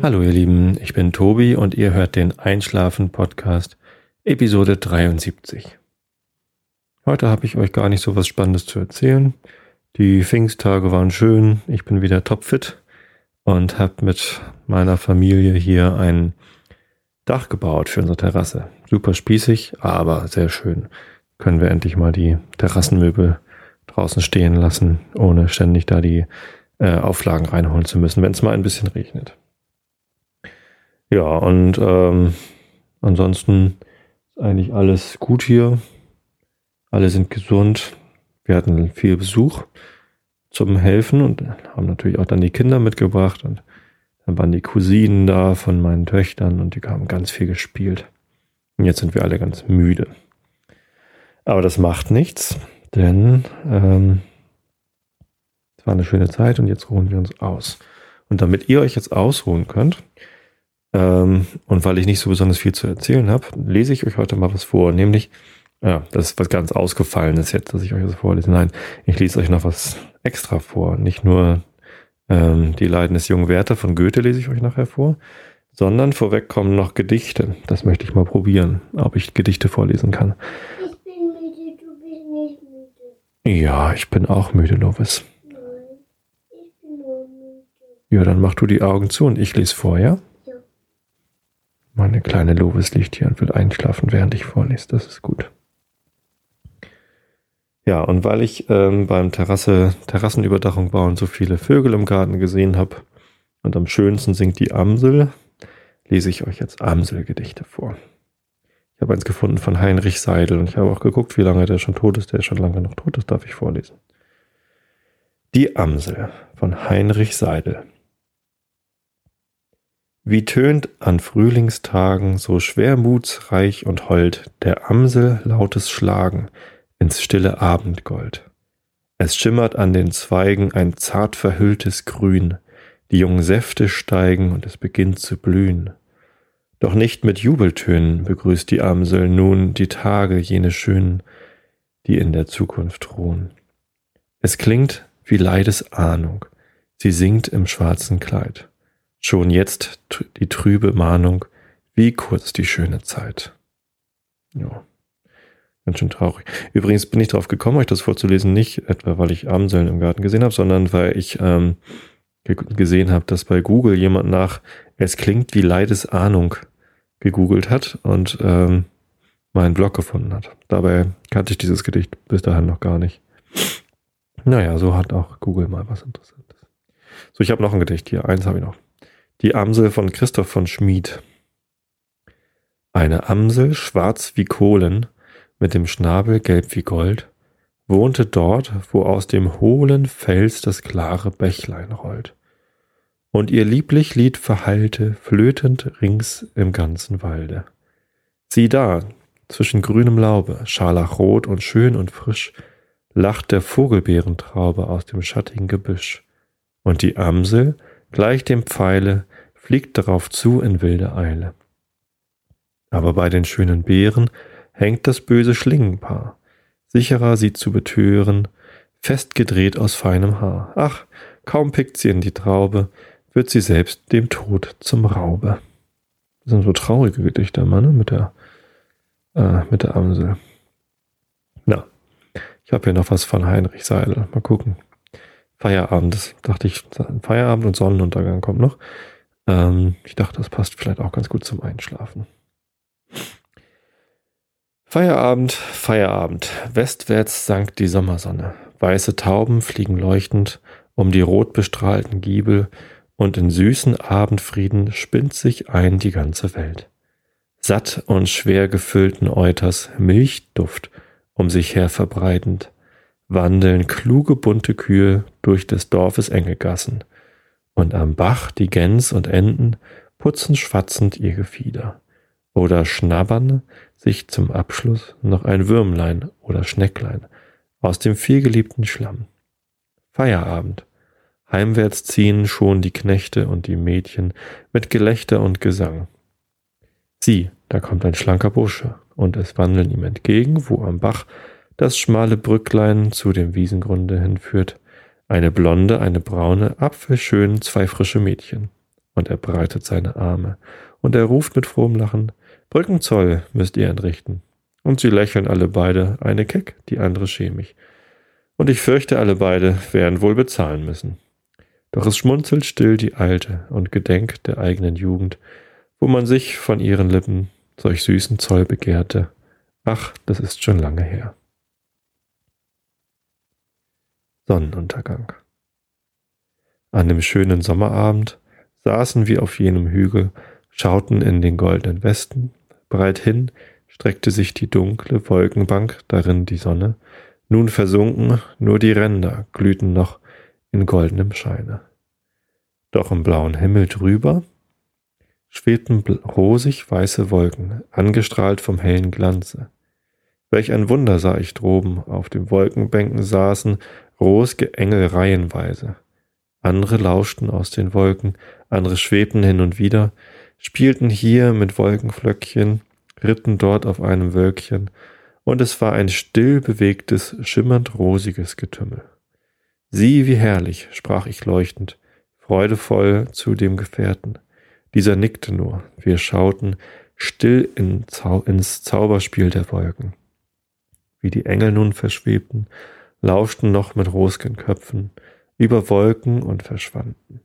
Hallo ihr Lieben, ich bin Tobi und ihr hört den Einschlafen Podcast Episode 73. Heute habe ich euch gar nicht so was Spannendes zu erzählen. Die Pfingsttage waren schön, ich bin wieder topfit und habe mit meiner Familie hier ein Dach gebaut für unsere Terrasse. Super spießig, aber sehr schön. Können wir endlich mal die Terrassenmöbel draußen stehen lassen, ohne ständig da die äh, Auflagen reinholen zu müssen, wenn es mal ein bisschen regnet. Ja, und ähm, ansonsten ist eigentlich alles gut hier. Alle sind gesund. Wir hatten viel Besuch zum Helfen und haben natürlich auch dann die Kinder mitgebracht und dann waren die Cousinen da von meinen Töchtern und die haben ganz viel gespielt. Und jetzt sind wir alle ganz müde. Aber das macht nichts, denn ähm, es war eine schöne Zeit und jetzt ruhen wir uns aus. Und damit ihr euch jetzt ausruhen könnt, ähm, und weil ich nicht so besonders viel zu erzählen habe, lese ich euch heute mal was vor, nämlich, ja, das ist was ganz Ausgefallenes jetzt, dass ich euch das vorlese. Nein, ich lese euch noch was extra vor. Nicht nur ähm, die Leiden des jungen Werther von Goethe lese ich euch nachher vor, sondern vorweg kommen noch Gedichte. Das möchte ich mal probieren, ob ich Gedichte vorlesen kann. Ich bin müde, du bist nicht müde. Ja, ich bin auch müde, Lovis. Nein, ich bin nur müde. Ja, dann mach du die Augen zu und ich lese vor, ja? Meine kleine Lovis liegt hier und will einschlafen, während ich vorlese. Das ist gut. Ja, und weil ich ähm, beim Terrasse, Terrassenüberdachung bauen so viele Vögel im Garten gesehen habe und am schönsten singt die Amsel, lese ich euch jetzt Amselgedichte vor. Ich habe eins gefunden von Heinrich Seidel und ich habe auch geguckt, wie lange der schon tot ist. Der ist schon lange noch tot, das darf ich vorlesen. Die Amsel von Heinrich Seidel. Wie tönt an Frühlingstagen so schwermutsreich und hold der Amsel lautes Schlagen ins stille Abendgold. Es schimmert an den Zweigen ein zart verhülltes Grün, die jungen Säfte steigen und es beginnt zu blühen. Doch nicht mit Jubeltönen begrüßt die Amsel nun die Tage jene schönen, die in der Zukunft ruhen. Es klingt wie Leidesahnung, sie singt im schwarzen Kleid. Schon jetzt die trübe Mahnung, wie kurz die schöne Zeit. Ja. Ganz schön traurig. Übrigens bin ich darauf gekommen, euch das vorzulesen, nicht etwa, weil ich Amseln im Garten gesehen habe, sondern weil ich ähm, gesehen habe, dass bei Google jemand nach Es klingt wie Leidesahnung gegoogelt hat und ähm, meinen Blog gefunden hat. Dabei kannte ich dieses Gedicht bis dahin noch gar nicht. Naja, so hat auch Google mal was Interessantes. So, ich habe noch ein Gedicht hier. Eins habe ich noch. Die Amsel von Christoph von Schmid. Eine Amsel, schwarz wie Kohlen, mit dem Schnabel gelb wie Gold, wohnte dort, wo aus dem hohlen Fels das klare Bächlein rollt. Und ihr lieblich Lied verhallte, flötend rings im ganzen Walde. Sieh da, zwischen grünem Laube, scharlachrot und schön und frisch, lacht der Vogelbeerentraube aus dem schattigen Gebüsch. Und die Amsel, gleich dem Pfeile, fliegt darauf zu in wilder Eile. Aber bei den schönen Beeren hängt das böse Schlingenpaar, sicherer sie zu betören, festgedreht aus feinem Haar. Ach, kaum pickt sie in die Traube, wird sie selbst dem Tod zum Raube. Das sind so traurige Gedichte, Mann, mit der, äh, mit der Amsel. Na, ich habe hier noch was von Heinrich Seidel. Mal gucken. Feierabend, das dachte ich, Feierabend und Sonnenuntergang kommt noch. Ähm, ich dachte, das passt vielleicht auch ganz gut zum Einschlafen. Feierabend, Feierabend. Westwärts sank die Sommersonne. Weiße Tauben fliegen leuchtend um die rot bestrahlten Giebel und in süßen Abendfrieden spinnt sich ein die ganze Welt. Satt und schwer gefüllten Euters Milchduft um sich her verbreitend, wandeln kluge bunte Kühe durch des Dorfes enge Gassen, und am Bach die Gäns und Enten putzen schwatzend ihr Gefieder oder schnabbern sich zum Abschluss noch ein Würmlein oder Schnecklein aus dem vielgeliebten Schlamm. Feierabend. Heimwärts ziehen schon die Knechte und die Mädchen mit Gelächter und Gesang. Sieh, da kommt ein schlanker Bursche, und es wandeln ihm entgegen, wo am Bach das schmale Brücklein zu dem Wiesengrunde hinführt, eine blonde, eine braune, apfelschön, zwei frische Mädchen. und er breitet seine Arme, und er ruft mit frohem Lachen, Brückenzoll müsst ihr entrichten. Und sie lächeln alle beide, eine keck, die andere schämig. Und ich fürchte, alle beide werden wohl bezahlen müssen. Doch es schmunzelt still die Alte und gedenkt der eigenen Jugend, wo man sich von ihren Lippen solch süßen Zoll begehrte. Ach, das ist schon lange her. Sonnenuntergang. An dem schönen Sommerabend saßen wir auf jenem Hügel, schauten in den goldenen Westen, breit hin streckte sich die dunkle Wolkenbank, darin die Sonne, nun versunken, nur die Ränder glühten noch in goldenem Scheine. Doch im blauen Himmel drüber schwebten rosig weiße Wolken, angestrahlt vom hellen Glanze. Welch ein Wunder sah ich droben, auf den Wolkenbänken saßen rosge Engel reihenweise. Andere lauschten aus den Wolken, andere schwebten hin und wieder, spielten hier mit Wolkenflöckchen, ritten dort auf einem Wölkchen, und es war ein still bewegtes, schimmernd rosiges Getümmel. Sieh, wie herrlich, sprach ich leuchtend, freudevoll zu dem Gefährten. Dieser nickte nur, wir schauten still in Zau ins Zauberspiel der Wolken. Wie die Engel nun verschwebten, lauschten noch mit rosgen Köpfen über Wolken und verschwanden.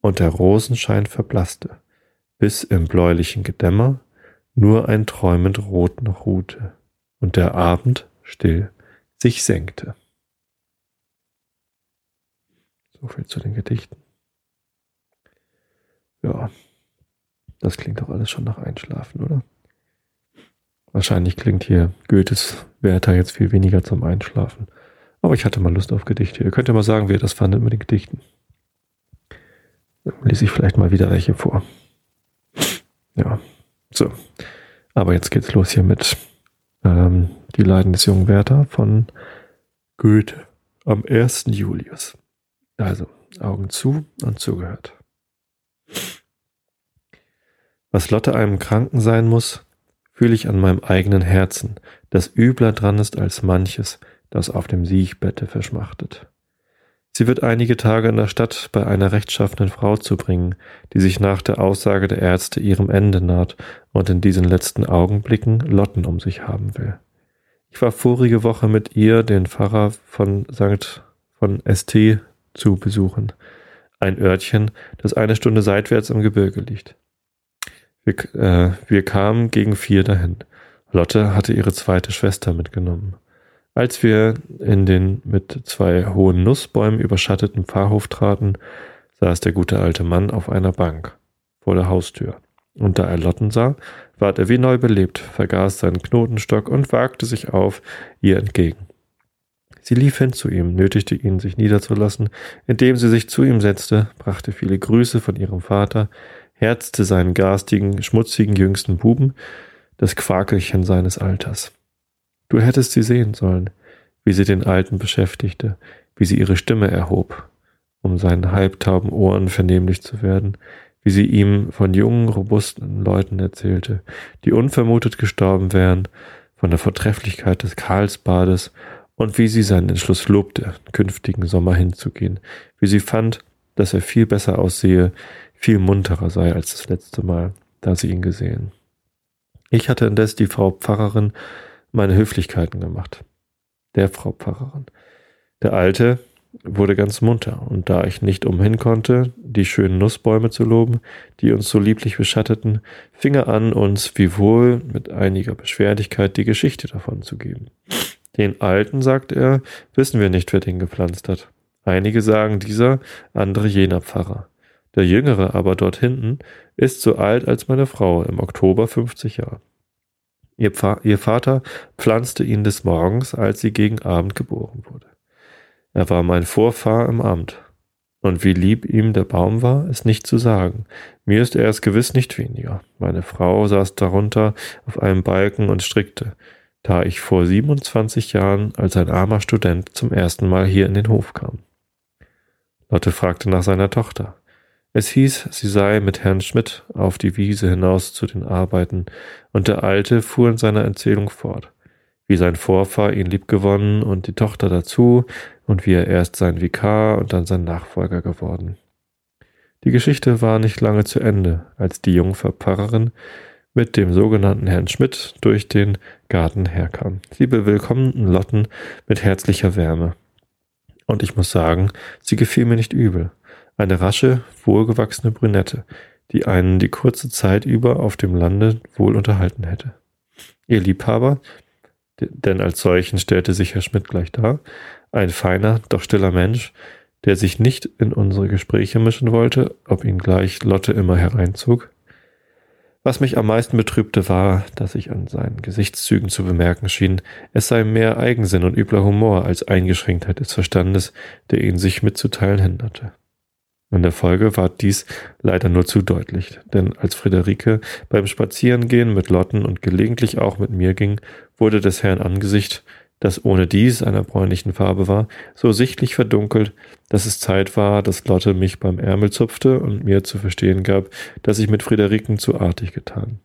Und der Rosenschein verblasste, bis im bläulichen Gedämmer nur ein träumend Rot noch ruhte und der Abend still sich senkte. So viel zu den Gedichten. Ja, das klingt doch alles schon nach Einschlafen, oder? Wahrscheinlich klingt hier Goethes Werther jetzt viel weniger zum Einschlafen. Aber ich hatte mal Lust auf Gedichte. Ihr könnt ja mal sagen, wie ihr das fandet mit den Gedichten. Dann lese ich vielleicht mal wieder welche vor. Ja, so. Aber jetzt geht's los hier mit ähm, Die Leiden des jungen Werther von Goethe am 1. Julius. Also, Augen zu und zugehört. Was Lotte einem Kranken sein muss, fühle ich an meinem eigenen Herzen, das übler dran ist als manches, das auf dem Siegbette verschmachtet. Sie wird einige Tage in der Stadt bei einer rechtschaffenen Frau zubringen, die sich nach der Aussage der Ärzte ihrem Ende naht und in diesen letzten Augenblicken Lotten um sich haben will. Ich war vorige Woche mit ihr den Pfarrer von St. von St. zu besuchen, ein Örtchen, das eine Stunde seitwärts im Gebirge liegt. Wir, äh, wir kamen gegen vier dahin. Lotte hatte ihre zweite Schwester mitgenommen. Als wir in den mit zwei hohen Nussbäumen überschatteten Pfarrhof traten, saß der gute alte Mann auf einer Bank vor der Haustür. Und da er Lotten sah, ward er wie neu belebt, vergaß seinen Knotenstock und wagte sich auf ihr entgegen. Sie lief hin zu ihm, nötigte ihn, sich niederzulassen, indem sie sich zu ihm setzte, brachte viele Grüße von ihrem Vater, herzte seinen garstigen, schmutzigen jüngsten Buben, das Quakelchen seines Alters. Du hättest sie sehen sollen, wie sie den Alten beschäftigte, wie sie ihre Stimme erhob, um seinen halbtauben Ohren vernehmlich zu werden, wie sie ihm von jungen, robusten Leuten erzählte, die unvermutet gestorben wären, von der Vortrefflichkeit des Karlsbades und wie sie seinen Entschluss lobte, künftigen Sommer hinzugehen, wie sie fand, dass er viel besser aussehe, viel munterer sei als das letzte Mal, da sie ihn gesehen. Ich hatte indes die Frau Pfarrerin meine Höflichkeiten gemacht. Der Frau Pfarrerin. Der Alte wurde ganz munter, und da ich nicht umhin konnte, die schönen Nussbäume zu loben, die uns so lieblich beschatteten, fing er an, uns wiewohl mit einiger Beschwerlichkeit die Geschichte davon zu geben. Den Alten, sagt er, wissen wir nicht, wer den gepflanzt hat. Einige sagen dieser, andere jener Pfarrer. Der Jüngere aber dort hinten ist so alt als meine Frau, im Oktober 50 Jahre. Ihr, ihr Vater pflanzte ihn des Morgens, als sie gegen Abend geboren wurde. Er war mein Vorfahr im Amt. Und wie lieb ihm der Baum war, ist nicht zu sagen. Mir ist er es gewiss nicht weniger. Meine Frau saß darunter auf einem Balken und strickte, da ich vor 27 Jahren als ein armer Student zum ersten Mal hier in den Hof kam. Lotte fragte nach seiner Tochter. Es hieß, sie sei mit Herrn Schmidt auf die Wiese hinaus zu den Arbeiten, und der Alte fuhr in seiner Erzählung fort, wie sein Vorfahr ihn liebgewonnen und die Tochter dazu, und wie er erst sein Vikar und dann sein Nachfolger geworden. Die Geschichte war nicht lange zu Ende, als die Jungfer Pfarrerin mit dem sogenannten Herrn Schmidt durch den Garten herkam. Sie bewillkommten Lotten mit herzlicher Wärme. Und ich muss sagen, sie gefiel mir nicht übel. Eine rasche, wohlgewachsene Brünette, die einen die kurze Zeit über auf dem Lande wohl unterhalten hätte. Ihr Liebhaber, denn als solchen stellte sich Herr Schmidt gleich dar, ein feiner, doch stiller Mensch, der sich nicht in unsere Gespräche mischen wollte, ob ihn gleich Lotte immer hereinzog, was mich am meisten betrübte, war, dass ich an seinen Gesichtszügen zu bemerken schien, es sei mehr Eigensinn und übler Humor als Eingeschränktheit des Verstandes, der ihn sich mitzuteilen hinderte. In der Folge war dies leider nur zu deutlich, denn als Friederike beim Spazierengehen mit Lotten und gelegentlich auch mit mir ging, wurde des Herrn Angesicht das ohne dies einer bräunlichen Farbe war, so sichtlich verdunkelt, dass es Zeit war, dass Lotte mich beim Ärmel zupfte und mir zu verstehen gab, dass ich mit Friederiken zu artig getan.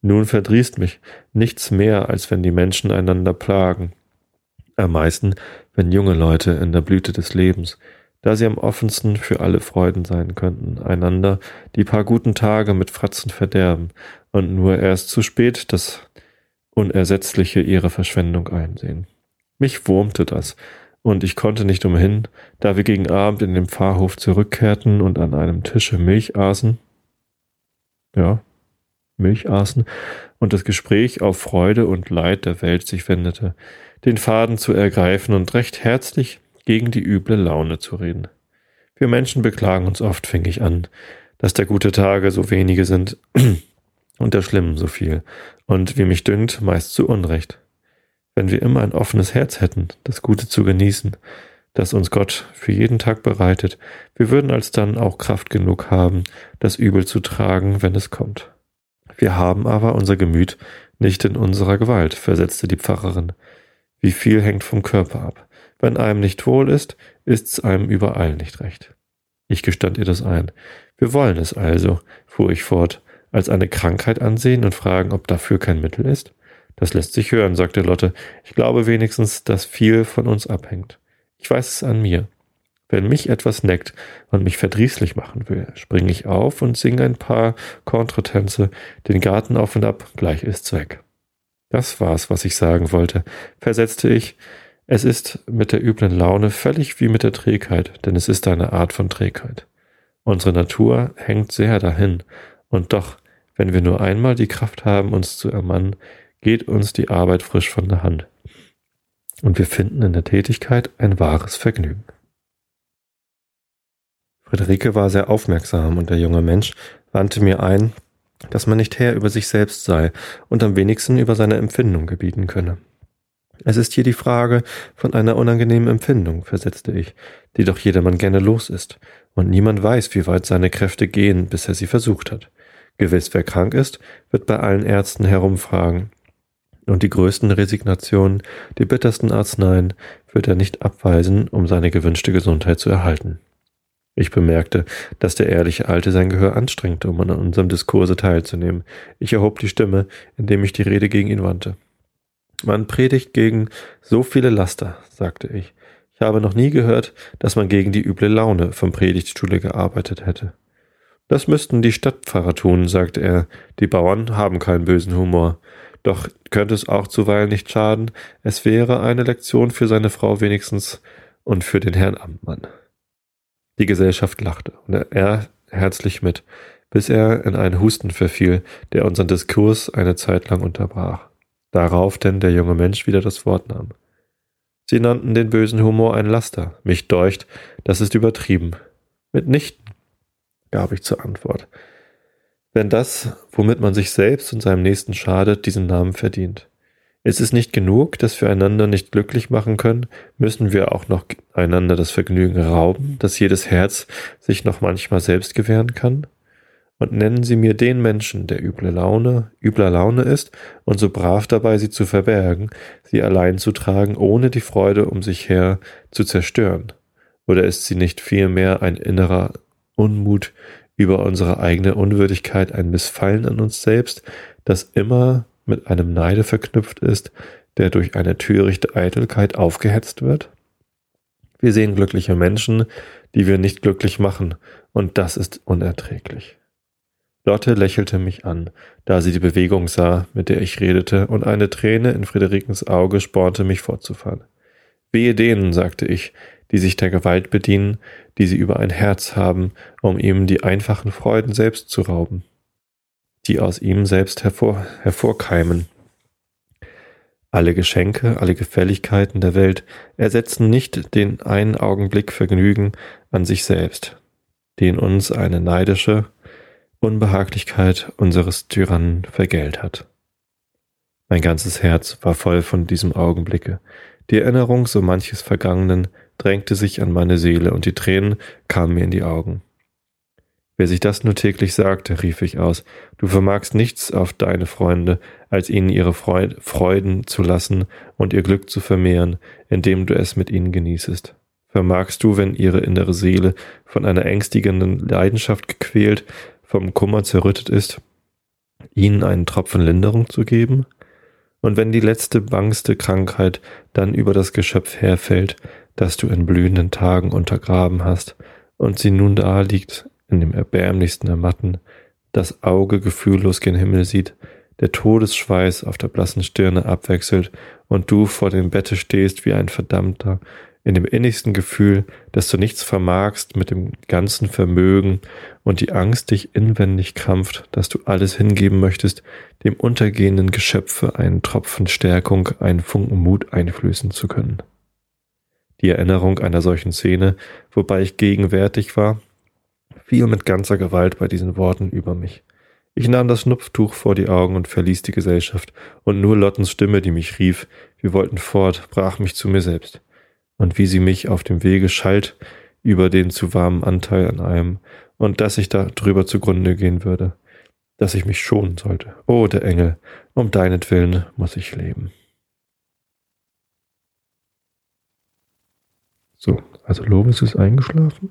Nun verdrießt mich nichts mehr, als wenn die Menschen einander plagen. Am meisten, wenn junge Leute in der Blüte des Lebens, da sie am offensten für alle Freuden sein könnten, einander die paar guten Tage mit Fratzen verderben und nur erst zu spät das Unersetzliche ihrer Verschwendung einsehen. Mich wurmte das, und ich konnte nicht umhin, da wir gegen Abend in den Pfarrhof zurückkehrten und an einem Tische Milch aßen, ja, Milch aßen, und das Gespräch auf Freude und Leid der Welt sich wendete, den Faden zu ergreifen und recht herzlich gegen die üble Laune zu reden. Wir Menschen beklagen uns oft, fing ich an, dass der gute Tage so wenige sind und der Schlimmen so viel, und wie mich dünkt, meist zu Unrecht. Wenn wir immer ein offenes Herz hätten, das Gute zu genießen, das uns Gott für jeden Tag bereitet, wir würden alsdann auch Kraft genug haben, das Übel zu tragen, wenn es kommt. Wir haben aber unser Gemüt nicht in unserer Gewalt, versetzte die Pfarrerin. Wie viel hängt vom Körper ab. Wenn einem nicht wohl ist, ist's einem überall nicht recht. Ich gestand ihr das ein. Wir wollen es also, fuhr ich fort, als eine Krankheit ansehen und fragen, ob dafür kein Mittel ist? Das lässt sich hören, sagte Lotte. Ich glaube wenigstens, dass viel von uns abhängt. Ich weiß es an mir. Wenn mich etwas neckt und mich verdrießlich machen will, springe ich auf und singe ein paar Kontretänze, den Garten auf und ab, gleich ist's weg. Das war's, was ich sagen wollte, versetzte ich. Es ist mit der üblen Laune völlig wie mit der Trägheit, denn es ist eine Art von Trägheit. Unsere Natur hängt sehr dahin, und doch wenn wir nur einmal die Kraft haben, uns zu ermannen, geht uns die Arbeit frisch von der Hand. Und wir finden in der Tätigkeit ein wahres Vergnügen. Friederike war sehr aufmerksam und der junge Mensch wandte mir ein, dass man nicht Herr über sich selbst sei und am wenigsten über seine Empfindung gebieten könne. Es ist hier die Frage von einer unangenehmen Empfindung, versetzte ich, die doch jedermann gerne los ist, und niemand weiß, wie weit seine Kräfte gehen, bis er sie versucht hat. Gewiss, wer krank ist, wird bei allen Ärzten herumfragen. Und die größten Resignationen, die bittersten Arzneien wird er nicht abweisen, um seine gewünschte Gesundheit zu erhalten. Ich bemerkte, dass der ehrliche Alte sein Gehör anstrengte, um an unserem Diskurse teilzunehmen. Ich erhob die Stimme, indem ich die Rede gegen ihn wandte. Man predigt gegen so viele Laster, sagte ich. Ich habe noch nie gehört, dass man gegen die üble Laune vom Predigtstuhle gearbeitet hätte. Das müssten die Stadtpfarrer tun, sagte er. Die Bauern haben keinen bösen Humor. Doch könnte es auch zuweilen nicht schaden, es wäre eine Lektion für seine Frau wenigstens und für den Herrn Amtmann. Die Gesellschaft lachte und er herzlich mit, bis er in einen Husten verfiel, der unseren Diskurs eine Zeit lang unterbrach. Darauf denn der junge Mensch wieder das Wort nahm. Sie nannten den bösen Humor ein Laster. Mich deucht, das ist übertrieben. Mitnichten gab ich zur Antwort. Wenn das, womit man sich selbst und seinem Nächsten schadet, diesen Namen verdient. Ist es nicht genug, dass wir einander nicht glücklich machen können, müssen wir auch noch einander das Vergnügen rauben, dass jedes Herz sich noch manchmal selbst gewähren kann? Und nennen Sie mir den Menschen, der üble Laune, übler Laune ist und so brav dabei, sie zu verbergen, sie allein zu tragen, ohne die Freude um sich her zu zerstören. Oder ist sie nicht vielmehr ein innerer Unmut über unsere eigene Unwürdigkeit, ein Missfallen an uns selbst, das immer mit einem Neide verknüpft ist, der durch eine törichte Eitelkeit aufgehetzt wird? Wir sehen glückliche Menschen, die wir nicht glücklich machen, und das ist unerträglich. Lotte lächelte mich an, da sie die Bewegung sah, mit der ich redete, und eine Träne in Friederikens Auge spornte mich fortzufahren. Wehe denen, sagte ich, die sich der Gewalt bedienen, die sie über ein Herz haben, um ihm die einfachen Freuden selbst zu rauben, die aus ihm selbst hervor, hervorkeimen. Alle Geschenke, alle Gefälligkeiten der Welt ersetzen nicht den einen Augenblick Vergnügen an sich selbst, den uns eine neidische Unbehaglichkeit unseres Tyrannen vergällt hat. Mein ganzes Herz war voll von diesem Augenblicke. Die Erinnerung so manches Vergangenen drängte sich an meine Seele und die Tränen kamen mir in die Augen. Wer sich das nur täglich sagte, rief ich aus, du vermagst nichts auf deine Freunde, als ihnen ihre Freuden zu lassen und ihr Glück zu vermehren, indem du es mit ihnen genießest. Vermagst du, wenn ihre innere Seele von einer ängstigenden Leidenschaft gequält, vom Kummer zerrüttet ist, ihnen einen Tropfen Linderung zu geben? Und wenn die letzte bangste Krankheit dann über das Geschöpf herfällt, das du in blühenden Tagen untergraben hast, und sie nun da liegt, in dem erbärmlichsten Ermatten, das Auge gefühllos gen Himmel sieht, der Todesschweiß auf der blassen Stirne abwechselt und du vor dem Bette stehst wie ein Verdammter, in dem innigsten Gefühl, dass du nichts vermagst mit dem ganzen Vermögen und die Angst dich inwendig krampft, dass du alles hingeben möchtest, dem untergehenden Geschöpfe einen Tropfen Stärkung, einen Funken Mut einflößen zu können. Die Erinnerung einer solchen Szene, wobei ich gegenwärtig war, fiel mit ganzer Gewalt bei diesen Worten über mich. Ich nahm das Schnupftuch vor die Augen und verließ die Gesellschaft, und nur Lottens Stimme, die mich rief, wir wollten fort, brach mich zu mir selbst. Und wie sie mich auf dem Wege schalt über den zu warmen Anteil an einem, und dass ich da drüber zugrunde gehen würde, dass ich mich schonen sollte. Oh, der Engel, um deinetwillen muss ich leben. So, also Lovis ist eingeschlafen.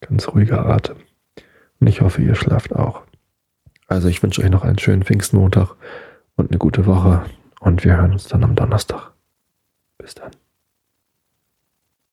Ganz ruhiger Atem. Und ich hoffe, ihr schlaft auch. Also ich wünsche euch noch einen schönen Pfingstmontag und eine gute Woche. Und wir hören uns dann am Donnerstag. Bis dann.